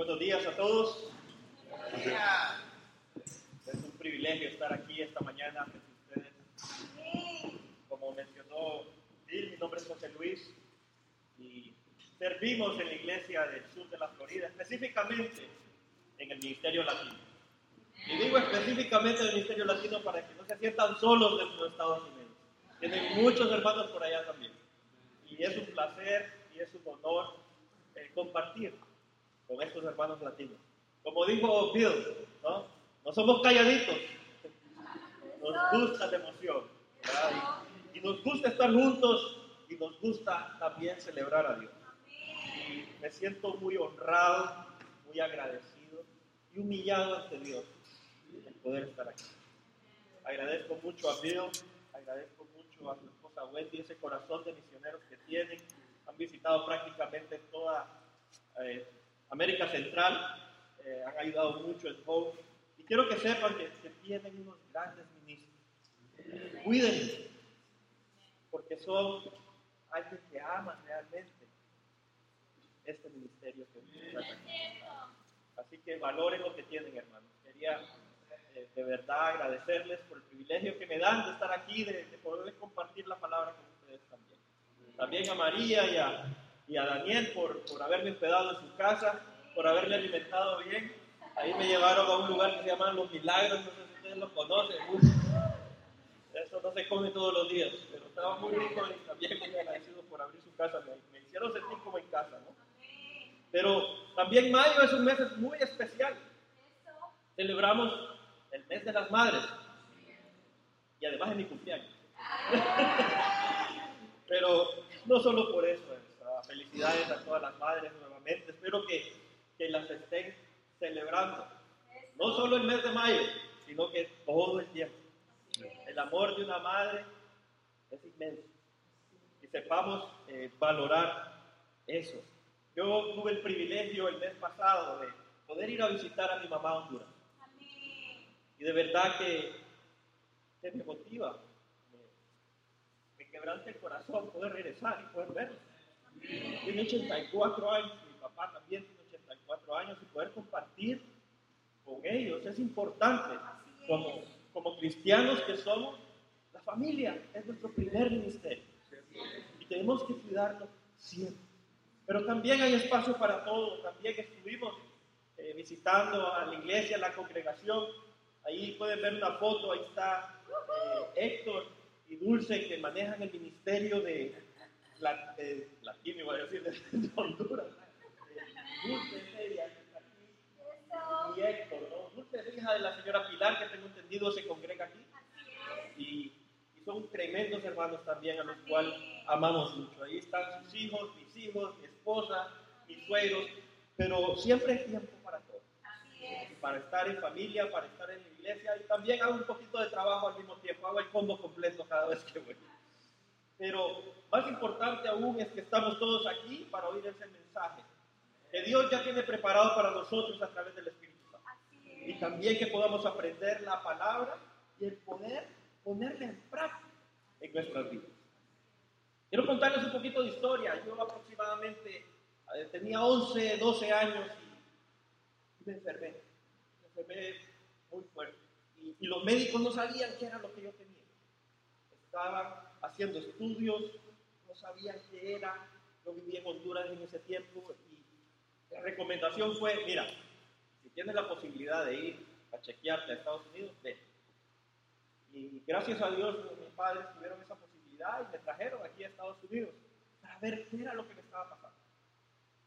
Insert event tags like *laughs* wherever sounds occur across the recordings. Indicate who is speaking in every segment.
Speaker 1: Buenos días a todos. Es un privilegio estar aquí esta mañana con ustedes. Como mencionó Bill, mi nombre es José Luis y servimos en la iglesia del sur de la Florida, específicamente en el Ministerio Latino. Y digo específicamente en el Ministerio Latino para que no se sientan solos dentro de Estados Unidos. Tienen muchos hermanos por allá también. Y es un placer y es un honor eh, compartir con estos hermanos latinos. Como dijo Bill, ¿no? No somos calladitos. Nos gusta la emoción. Y, y nos gusta estar juntos y nos gusta también celebrar a Dios. Y me siento muy honrado, muy agradecido y humillado ante Dios de poder estar aquí. Agradezco mucho a Bill, agradezco mucho a su esposa Wendy, ese corazón de misioneros que tienen. Han visitado prácticamente toda eh, América Central, eh, han ayudado mucho en Hope. Y quiero que sepan que, que tienen unos grandes ministros. Cuídense, porque son alguien que ama realmente este ministerio que. Así que valoren lo que tienen, hermanos. Quería eh, de verdad agradecerles por el privilegio que me dan de estar aquí, de, de poder compartir la palabra con ustedes también. También a María y a, y a Daniel por, por haberme hospedado en su casa, por haberle alimentado bien. Ahí me llevaron a un lugar que se llama Los Milagros, no sé si ustedes lo conocen. Eso no se come todos los días, pero estaba muy rico y también muy agradecido por abrir su casa. Me, me hicieron sentir como en casa, ¿no? Pero también mayo es un mes muy especial. Celebramos el mes de las madres y además es mi cumpleaños. *laughs* Pero no solo por eso, es, felicidades a todas las madres nuevamente. Espero que, que las estén celebrando. No solo el mes de mayo, sino que todo el tiempo. El amor de una madre es inmenso. Y sepamos eh, valorar eso. Yo tuve el privilegio el mes pasado de poder ir a visitar a mi mamá a Honduras. Y de verdad que, que me motiva, me, me, quebranta el corazón poder regresar y poder verla. Tiene 84 años, mi papá también tiene 84 años y poder compartir con ellos es importante. Como, como cristianos que somos, la familia es nuestro primer ministerio. Y tenemos que cuidarlo siempre. Pero también hay espacio para todos. También estuvimos eh, visitando a la iglesia, a la congregación. Ahí pueden ver una foto, ahí está eh, Héctor y Dulce que manejan el ministerio de, la, de Latino, iba a decir, de, *laughs* Honduras. Eh, Dulce, aquí, y Héctor, ¿no? Dulce es hija de la señora Pilar, que tengo entendido se congrega aquí. Y, y son tremendos hermanos también a los cuales amamos mucho. Ahí están sus hijos, mis hijos, mi esposa, mis suegros, pero siempre hay tiempo para todo. Para estar en familia, para estar en la iglesia y también hago un poquito de trabajo al mismo tiempo, hago el combo completo cada vez que voy. Pero más importante aún es que estamos todos aquí para oír ese mensaje que Dios ya tiene preparado para nosotros a través del Espíritu Santo. Y también que podamos aprender la palabra y el poder ponerla en práctica en nuestras vidas. Quiero contarles un poquito de historia. Yo aproximadamente eh, tenía 11, 12 años y me enfermé. Me enfermé muy fuerte. Y, y, los médicos no sabían qué era lo que yo tenía. Estaban haciendo estudios, no sabían qué era. Yo vivía en Honduras en ese tiempo y la recomendación fue, mira, si tienes la posibilidad de ir a chequearte a Estados Unidos, ve. Y gracias a Dios mis padres tuvieron esa posibilidad y me trajeron aquí a Estados Unidos para ver qué era lo que me estaba pasando.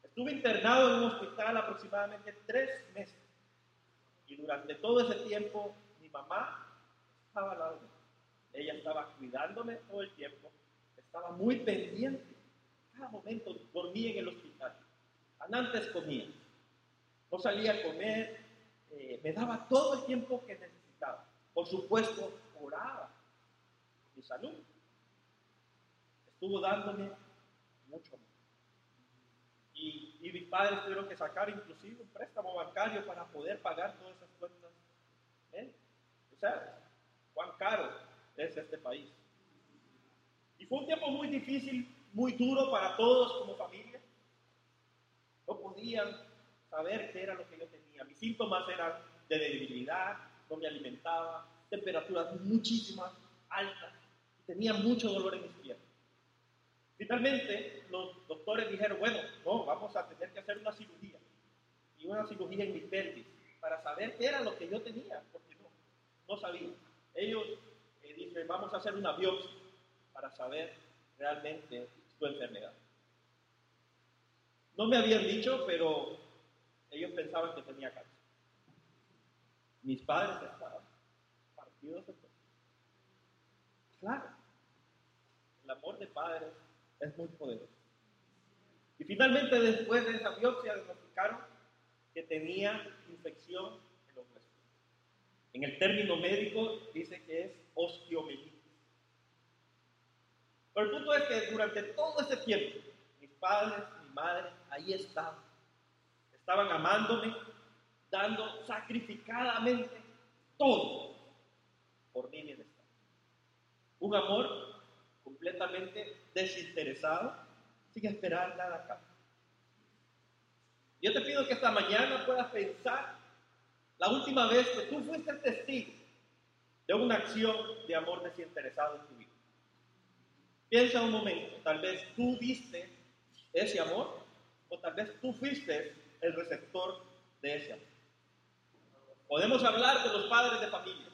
Speaker 1: Estuve internado en un hospital aproximadamente tres meses y durante todo ese tiempo mi mamá estaba al lado de mí. Ella estaba cuidándome todo el tiempo, estaba muy pendiente. Cada momento dormía en el hospital. Antes comía, no salía a comer, eh, me daba todo el tiempo que necesitaba. Por supuesto, oraba mi salud. Estuvo dándome mucho amor. Y, mis padres tuvieron que sacar inclusive un préstamo bancario para poder pagar todas esas cuentas. ¿Eh? O sea, cuán caro es este país. Y fue un tiempo muy difícil, muy duro para todos como familia. No podían saber qué era lo que yo tenía. Mis síntomas eran de debilidad, no me alimentaba, temperaturas muchísimas, altas, tenía mucho dolor en mis piernas. Finalmente, los doctores dijeron, bueno, no, vamos a tener que hacer una cirugía, y una cirugía en mi pelvis, para saber qué era lo que yo tenía, porque no, no sabía. Ellos eh, dicen, vamos a hacer una biopsia para saber realmente tu enfermedad. No me habían dicho, pero ellos pensaban que tenía cáncer. Mis padres estaban partidos de. Claro, el amor de padres es muy poderoso. Y finalmente después de esa biopsia diagnosticaron que tenía infección. En el término médico dice que es osteomielitis. Pero el punto es que durante todo ese tiempo, mis padres, mi madre, ahí estaban. Estaban amándome, dando sacrificadamente todo por mi bienestar. Un amor completamente desinteresado, sin esperar nada acá. Yo te pido que esta mañana puedas pensar la última vez que tú fuiste testigo de una acción de amor desinteresado en tu vida. Piensa un momento, tal vez tú diste ese amor o tal vez tú fuiste el receptor de ese amor. Podemos hablar de los padres de familia,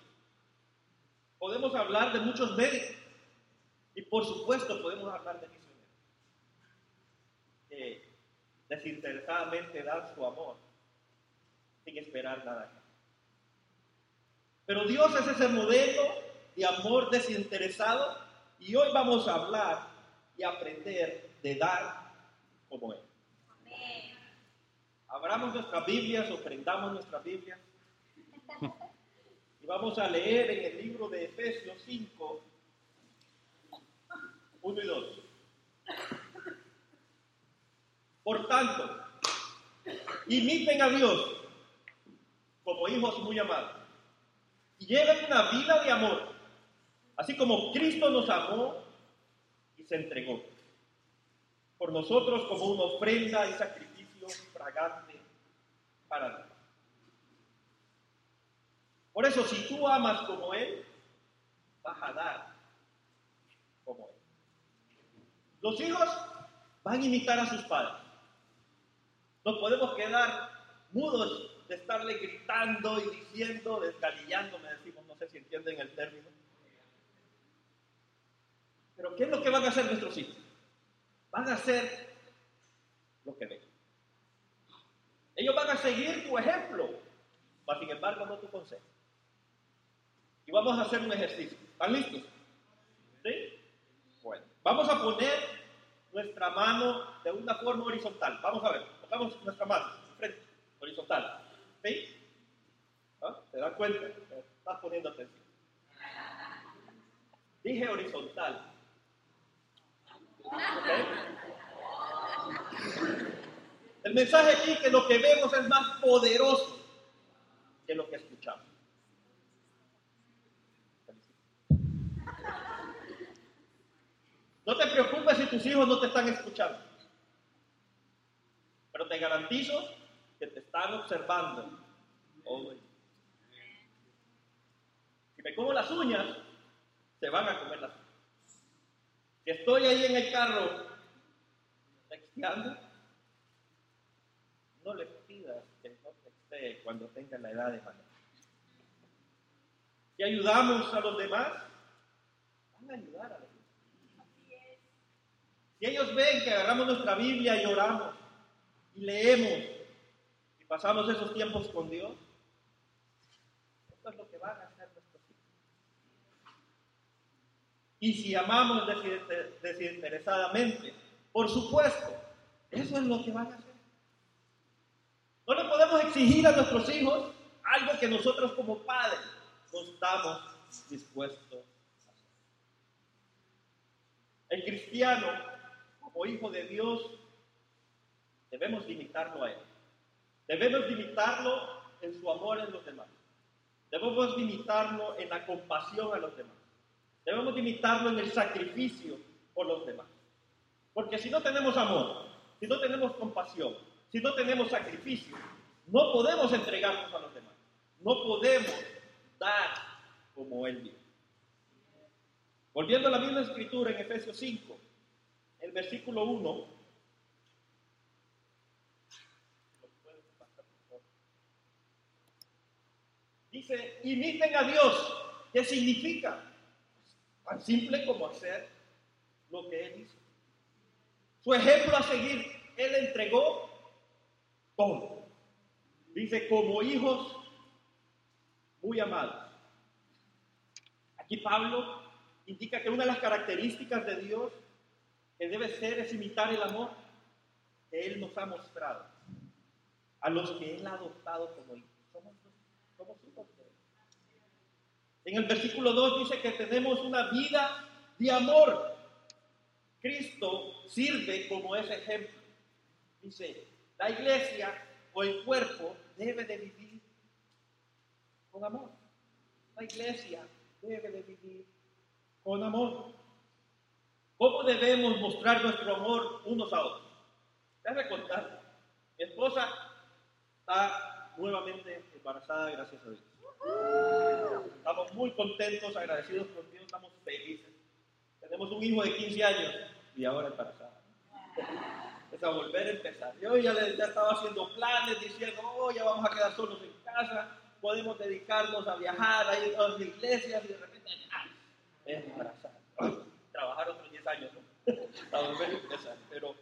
Speaker 1: podemos hablar de muchos médicos y por supuesto podemos hablar de misioneros que desinteresadamente dan su amor sin esperar nada. Pero Dios es ese modelo de amor desinteresado y hoy vamos a hablar y aprender de dar como Él. Abramos nuestras Biblias o prendamos nuestras Biblias y vamos a leer en el libro de Efesios 5, 1 y 2. Por tanto, imiten a Dios como hijos muy amados lleven una vida de amor, así como Cristo nos amó y se entregó por nosotros como una ofrenda y sacrificio fragante para Dios. Por eso, si tú amas como Él, vas a dar como Él. Los hijos van a imitar a sus padres. Nos podemos quedar mudos de estarle gritando y diciendo, desgalillando, me decimos, no sé si entienden el término. Pero ¿qué es lo que van a hacer nuestros hijos? Van a hacer lo que ven. Ellos van a seguir tu ejemplo, pero sin embargo no tu consejo. Y vamos a hacer un ejercicio. ¿Están listos? ¿Sí? Bueno, vamos a poner nuestra mano de una forma horizontal. Vamos a ver, pongamos nuestra mano frente, horizontal. ¿Sí? ¿Ah? ¿Te das cuenta? Estás poniendo atención. Dije horizontal. El mensaje aquí que lo que vemos es más poderoso que lo que escuchamos. No te preocupes si tus hijos no te están escuchando. Pero te garantizo que te están observando. Si me como las uñas, se van a comer las uñas. Si estoy ahí en el carro texteando, no le pidas que no textee cuando tenga la edad de manejar. Si ayudamos a los demás, van a ayudar a los demás. Si ellos ven que agarramos nuestra Biblia y oramos y leemos pasamos esos tiempos con Dios, esto es lo que van a hacer nuestros hijos. Y si amamos desinteresadamente, por supuesto, eso es lo que van a hacer. No le podemos exigir a nuestros hijos algo que nosotros como padres no estamos dispuestos a hacer. El cristiano como hijo de Dios, debemos limitarlo a Él. Debemos limitarlo en su amor en los demás. Debemos limitarlo en la compasión a los demás. Debemos limitarlo en el sacrificio por los demás. Porque si no tenemos amor, si no tenemos compasión, si no tenemos sacrificio, no podemos entregarnos a los demás. No podemos dar como Él dio. Volviendo a la misma escritura en Efesios 5, el versículo 1. Dice, imiten a Dios. ¿Qué significa? Tan simple como hacer lo que Él hizo. Su ejemplo a seguir, Él entregó todo. Dice, como hijos muy amados. Aquí Pablo indica que una de las características de Dios que debe ser es imitar el amor que Él nos ha mostrado a los que Él ha adoptado como hijos. En el versículo 2 dice que tenemos una vida de amor. Cristo sirve como ese ejemplo. Dice, la iglesia o el cuerpo debe de vivir con amor. La iglesia debe de vivir con amor. ¿Cómo debemos mostrar nuestro amor unos a otros? Déjame contar. Mi esposa está nuevamente embarazada, gracias a Dios. Estamos muy contentos, agradecidos con Dios, estamos felices. Tenemos un hijo de 15 años y ahora embarazada. Es a volver a empezar. Yo ya, le, ya estaba haciendo planes diciendo, oh, ya vamos a quedar solos en casa, podemos dedicarnos a viajar, a ir a las iglesias y de repente, ¡ay! Es embarazada. *clears throat* Trabajar otros 10 años, ¿no? *laughs* a volver a empezar. Pero,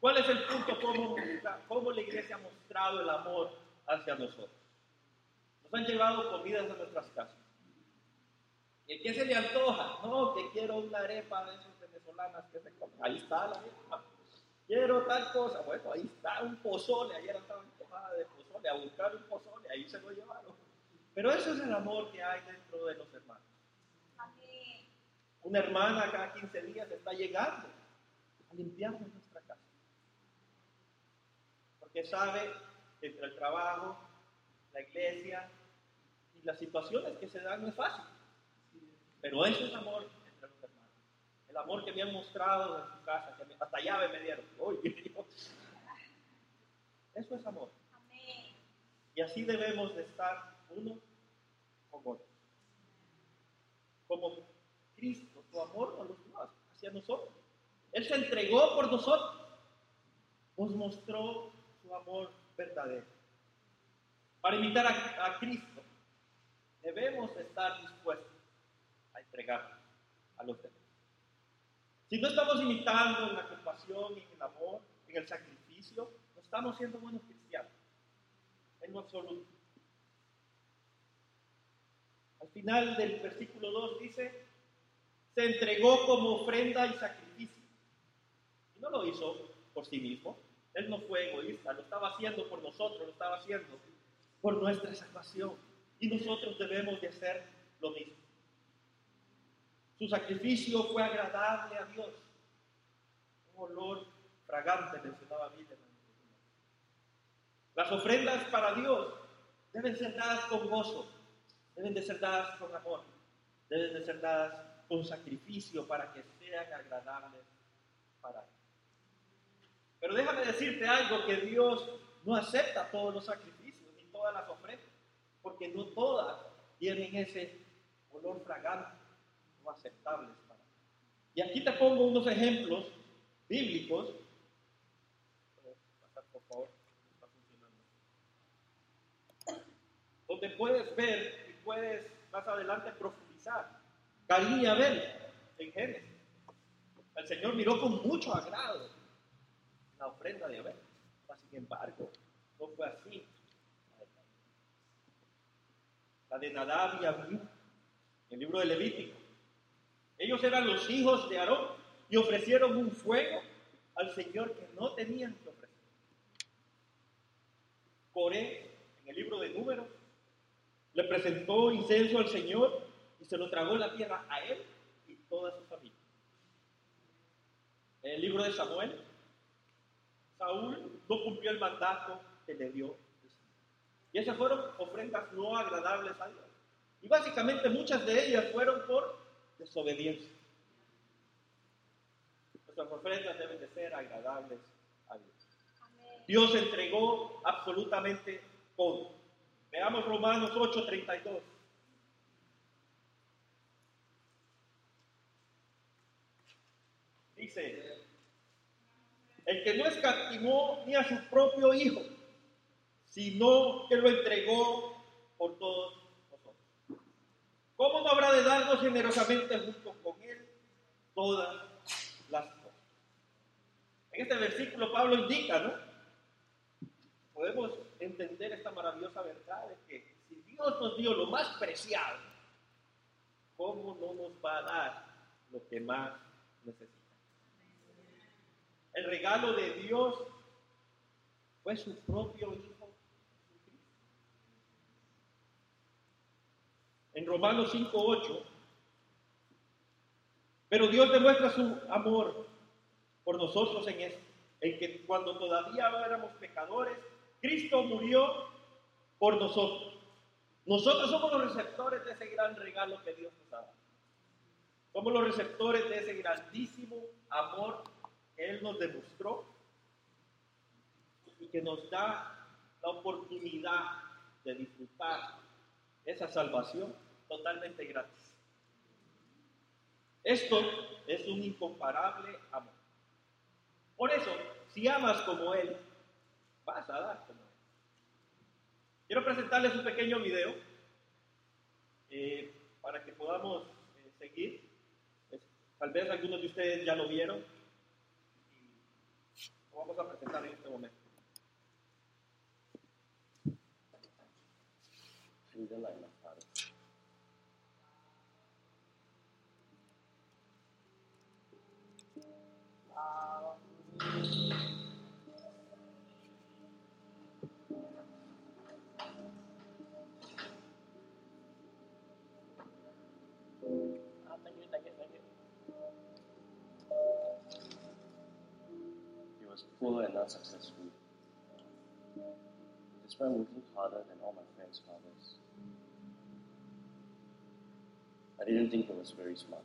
Speaker 1: ¿cuál es el punto? ¿Cómo, ¿Cómo la iglesia ha mostrado el amor hacia nosotros? Nos han llevado comidas a nuestras casas. ¿Y qué se le antoja? No, que quiero una arepa de esas venezolanas que se comen. Ahí está la arepa. Quiero tal cosa. Bueno, ahí está un pozole. Ayer estaba antojada de pozole. A buscar un pozole. Ahí se lo llevaron. Pero eso es el amor que hay dentro de los hermanos. Una hermana cada 15 días está llegando a limpiarnos nuestra casa. Porque sabe entre el trabajo, la iglesia y las situaciones que se dan no es fácil. Pero eso es amor entre los hermanos. El amor que me han mostrado en su casa, que hasta llave me dieron. *laughs* eso es amor. Y así debemos de estar uno con otro. Como Cristo, su amor a los demás, hacia nosotros. Él se entregó por nosotros. Nos mostró su amor verdadero. Para imitar a, a Cristo, debemos estar dispuestos a entregar a los demás. Si no estamos imitando en la compasión, en el amor, en el sacrificio, no estamos siendo buenos cristianos. En lo absoluto. Al final del versículo 2 dice, se entregó como ofrenda y sacrificio. Y no lo hizo por sí mismo. Él no fue egoísta, lo estaba haciendo por nosotros, lo estaba haciendo por nuestra salvación. Y nosotros debemos de hacer lo mismo. Su sacrificio fue agradable a Dios. Un olor fragante mencionaba Biblia. Las ofrendas para Dios deben ser dadas con gozo, deben de ser dadas con amor, deben de ser dadas con sacrificio para que sean agradables para Él. Pero déjame decirte algo, que Dios no acepta todos los sacrificios ni todas las ofrendas, porque no todas tienen ese olor fragante o aceptables para Él. Y aquí te pongo unos ejemplos bíblicos. Donde puedes ver y puedes más adelante profundizar Caín y Abel en Génesis. El Señor miró con mucho agrado la ofrenda de Abel. Sin embargo, no fue así. La de Nadab y Abiú, el libro de Levítico. Ellos eran los hijos de Aarón y ofrecieron un fuego al Señor que no tenían que ofrecer. Coré, en el libro de Números, le presentó incenso al Señor y se lo tragó la tierra a él y toda su familia. En el libro de Samuel, Saúl no cumplió el mandato que le dio. Y esas fueron ofrendas no agradables a Dios. Y básicamente muchas de ellas fueron por desobediencia. Nuestras ofrendas deben de ser agradables a Dios. Dios entregó absolutamente todo. Veamos Romanos 8:32. Dice, el que no escatimó ni a su propio Hijo, sino que lo entregó por todos nosotros. ¿Cómo no habrá de darnos generosamente junto con Él todas las cosas? En este versículo Pablo indica, ¿no? Podemos entender esta maravillosa verdad de que si Dios nos dio lo más preciado, ¿cómo no nos va a dar lo que más necesitamos? El regalo de Dios fue su propio Hijo. En Romanos 5:8, pero Dios demuestra su amor por nosotros en esto, en que cuando todavía éramos pecadores, Cristo murió por nosotros. Nosotros somos los receptores de ese gran regalo que Dios nos dado. Somos los receptores de ese grandísimo amor él nos demostró y que nos da la oportunidad de disfrutar esa salvación totalmente gratis. Esto es un incomparable amor. Por eso, si amas como Él, vas a dar como Él. Quiero presentarles un pequeño video eh, para que podamos eh, seguir. Tal vez algunos de ustedes ya lo vieron vamos a presentar en este momento.
Speaker 2: Poor and unsuccessful. Despite uh, working harder than all my friends' fathers, I didn't think I was very smart.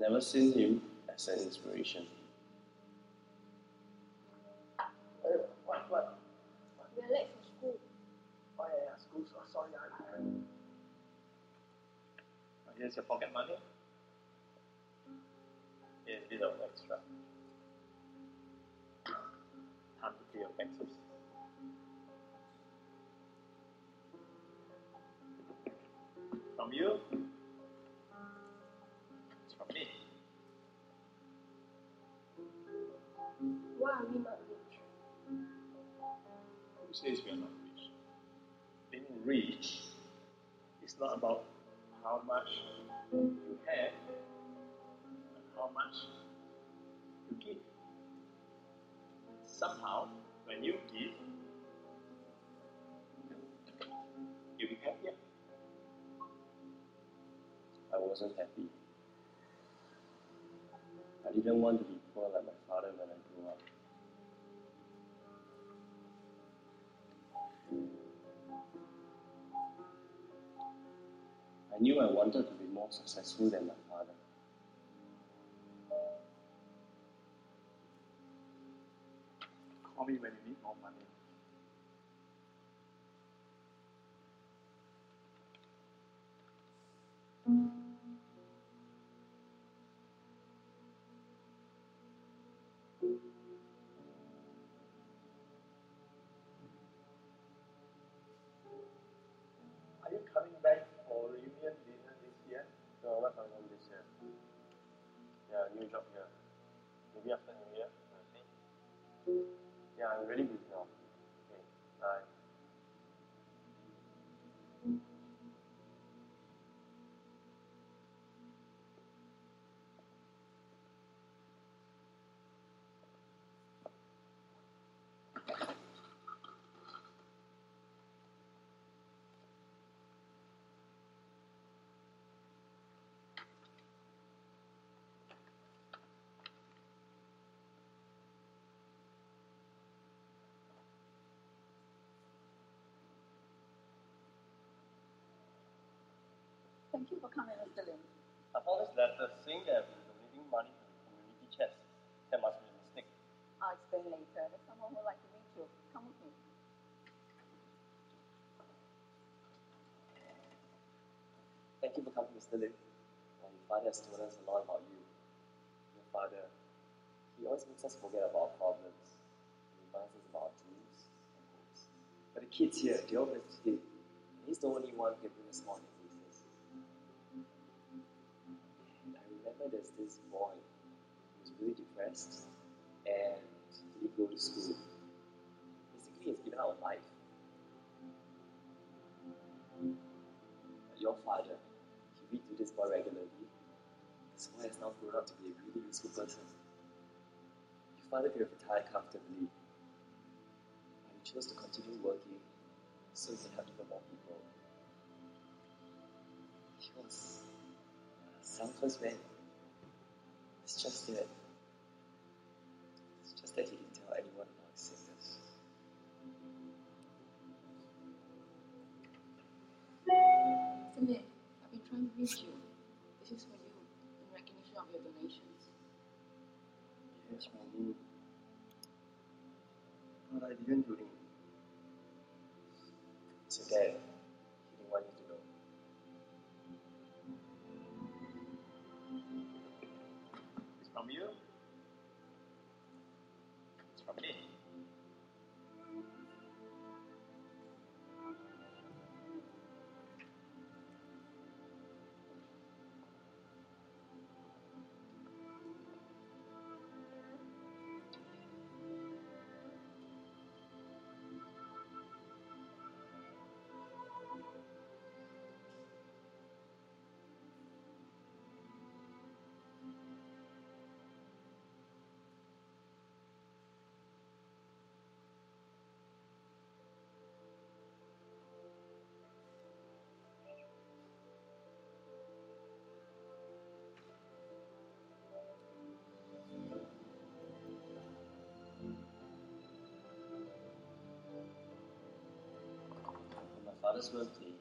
Speaker 2: Never seen him as an inspiration. Says we are not rich? Being rich is not about how much you have, but how much you give. Somehow, when you give, you'll be happier. I wasn't happy. I didn't want to be poor like my I knew I wanted to be more successful than my father. Call me when you need more money. New job here. Maybe after New Year, we'll see. Yeah, I'm really
Speaker 3: Thank you for coming, Mr. Lim.
Speaker 4: I found this letter saying that we're donating money to the community chest. That must be a mistake.
Speaker 3: I'll explain later. There's someone who'd like to meet you. Come with me.
Speaker 5: Thank you for coming, Mr. Lim. Uh, your father has told us a lot about you. Your father, he always makes us forget about our problems. He reminds us about our dreams and hopes. But the kids here, they all miss him. And he's the only one who can bring us smile there's this boy who was really depressed and he go to school. Basically, he's given on life. Your father, he read to this boy regularly. This boy has now grown up to be a really useful person. Your father could have retired comfortably, and he chose to continue working so he can help even more people. He was a selfless man. It's just that, it's just that he didn't tell anyone about his sickness.
Speaker 3: Mr. I've been trying to reach you. This is for you, in recognition of your donations.
Speaker 4: Yes, mommy. But I didn't do it.
Speaker 5: So birthday,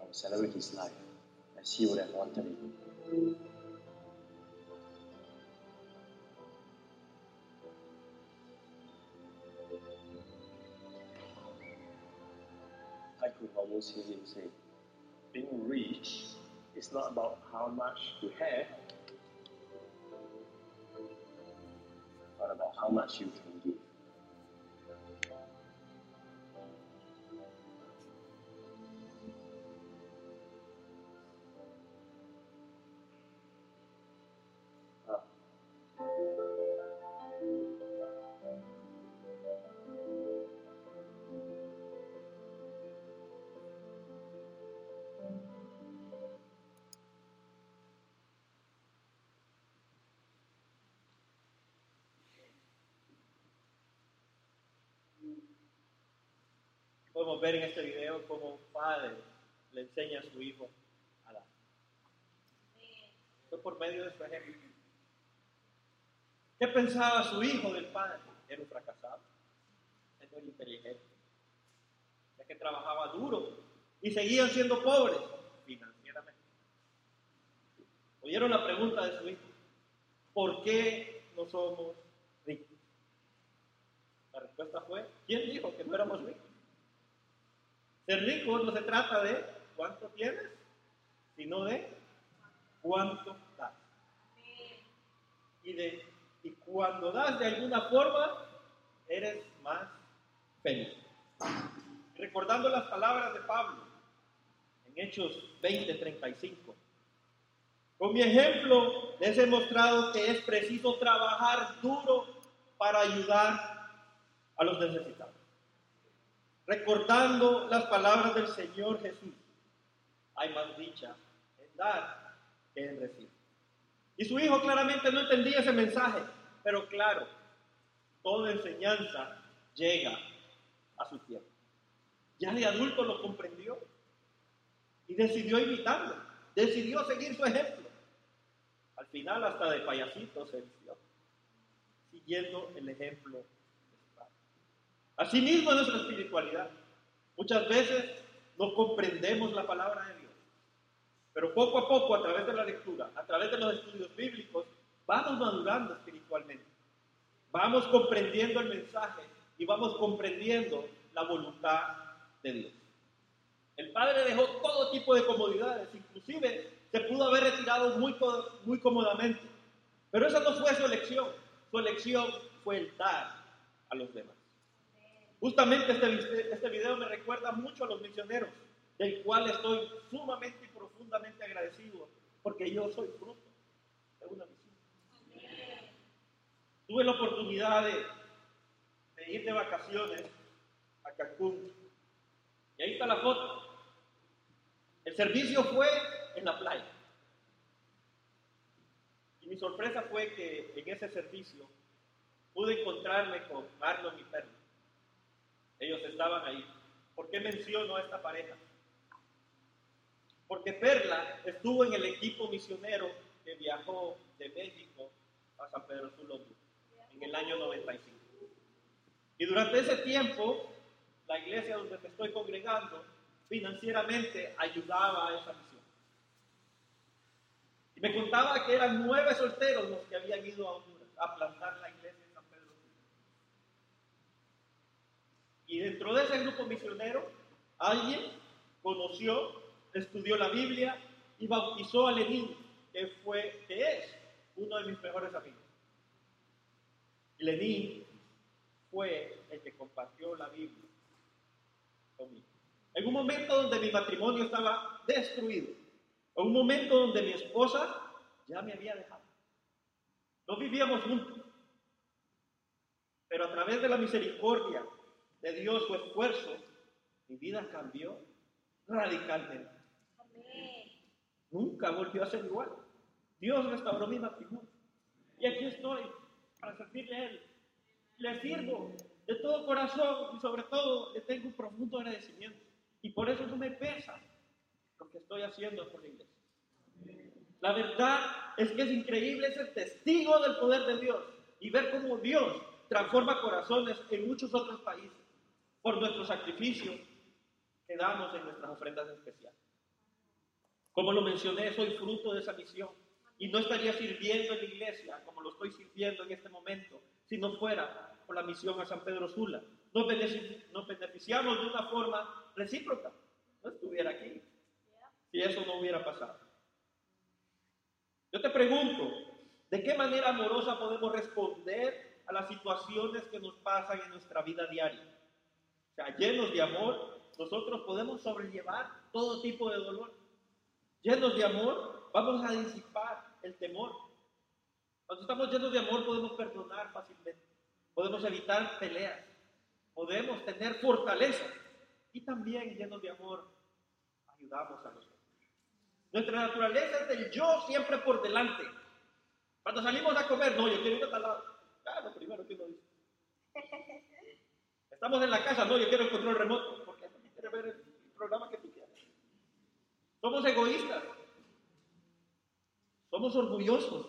Speaker 5: I will celebrate his life as he would have wanted it.
Speaker 2: I could almost hear him say, being rich is not about how much you have,
Speaker 5: but about how much you
Speaker 1: Podemos ver en este video cómo un padre le enseña a su hijo a dar. Fue por medio de su ejemplo. ¿Qué pensaba su hijo del padre? Era un fracasado. Era inteligente. Ya que trabajaba duro y seguían siendo pobres financieramente. ¿Oyeron la pregunta de su hijo? ¿Por qué no somos ricos? La respuesta fue, ¿quién dijo que no éramos ricos? Ser rico no se trata de cuánto tienes, sino de cuánto das. Y, de, y cuando das de alguna forma, eres más feliz. Recordando las palabras de Pablo en Hechos 20:35. Con mi ejemplo les he mostrado que es preciso trabajar duro para ayudar a los necesitados recordando las palabras del Señor Jesús. Hay más dicha en dar que en recibir. Y su hijo claramente no entendía ese mensaje, pero claro, toda enseñanza llega a su tiempo. Ya de adulto lo comprendió y decidió imitarlo, decidió seguir su ejemplo. Al final hasta de payasito se vistió, siguiendo el ejemplo Asimismo es nuestra espiritualidad. Muchas veces no comprendemos la palabra de Dios, Pero poco a poco, a través de la lectura, a través de los estudios bíblicos, vamos madurando espiritualmente. Vamos comprendiendo el mensaje y vamos comprendiendo la voluntad de Dios. El padre dejó todo tipo de comodidades, inclusive se pudo haber retirado muy, muy cómodamente. Pero esa no fue su elección. Su elección fue el dar a los demás. Justamente este, este video me recuerda mucho a los misioneros, del cual estoy sumamente y profundamente agradecido, porque yo soy fruto de una misión. Tuve la oportunidad de, de ir de vacaciones a Cancún, y ahí está la foto. El servicio fue en la playa. Y mi sorpresa fue que en ese servicio pude encontrarme con Marlon y Perla. Ellos estaban ahí. ¿Por qué menciono a esta pareja? Porque Perla estuvo en el equipo misionero que viajó de México a San Pedro Sula, en el año 95. Y durante ese tiempo, la iglesia donde me estoy congregando financieramente ayudaba a esa misión. Y me contaba que eran nueve solteros los que habían ido a Honduras a plantar la iglesia en San Pedro Sula. Y dentro de ese grupo misionero, alguien conoció, estudió la Biblia y bautizó a Lenín, que, fue, que es uno de mis mejores amigos. Y Lenín fue el que compartió la Biblia conmigo. En un momento donde mi matrimonio estaba destruido, en un momento donde mi esposa ya me había dejado. No vivíamos juntos, pero a través de la misericordia de Dios, su esfuerzo, mi vida cambió radicalmente. Nunca volvió a ser igual. Dios restauró mi matrimonio. Y aquí estoy para servirle a Él. Le sirvo de todo corazón y sobre todo le tengo un profundo agradecimiento. Y por eso no me pesa lo que estoy haciendo por la iglesia. La verdad es que es increíble ser testigo del poder de Dios y ver cómo Dios transforma corazones en muchos otros países por nuestro sacrificio que damos en nuestras ofrendas especiales. Como lo mencioné, soy fruto de esa misión y no estaría sirviendo en la iglesia como lo estoy sirviendo en este momento si no fuera por la misión a San Pedro Sula. Nos beneficiamos de una forma recíproca. No estuviera aquí si eso no hubiera pasado. Yo te pregunto, ¿de qué manera amorosa podemos responder a las situaciones que nos pasan en nuestra vida diaria? Sea, llenos de amor, nosotros podemos sobrellevar todo tipo de dolor. Llenos de amor, vamos a disipar el temor. Cuando estamos llenos de amor podemos perdonar fácilmente, podemos evitar peleas, podemos tener fortaleza y también llenos de amor ayudamos a los otros. Nuestra naturaleza es del yo siempre por delante. Cuando salimos a comer, no, yo quiero ir a tal lado. Lo primero que uno dice. Estamos en la casa, no, yo quiero el control remoto, porque tú quieres ver el programa que tú quieras. Somos egoístas. Somos orgullosos.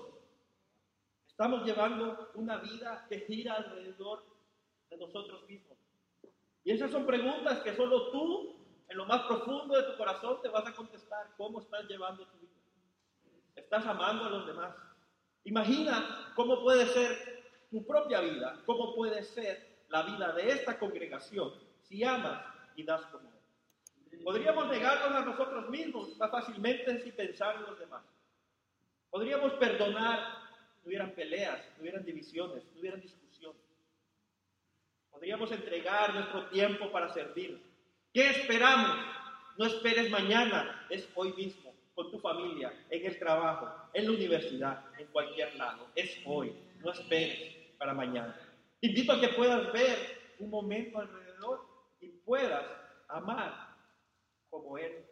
Speaker 1: Estamos llevando una vida que gira alrededor de nosotros mismos. Y esas son preguntas que solo tú, en lo más profundo de tu corazón, te vas a contestar. ¿Cómo estás llevando tu vida? ¿Estás amando a los demás? Imagina cómo puede ser tu propia vida, cómo puede ser la vida de esta congregación si amas y das como Él. Podríamos negarnos a nosotros mismos más fácilmente sin pensar en los demás. Podríamos perdonar, no hubieran peleas, no hubieran divisiones, no hubieran discusiones. Podríamos entregar nuestro tiempo para servir. ¿Qué esperamos? No esperes mañana, es hoy mismo, con tu familia, en el trabajo, en la universidad, en cualquier lado. Es hoy, no esperes para mañana. Invito a que puedas ver un momento alrededor y puedas amar como Él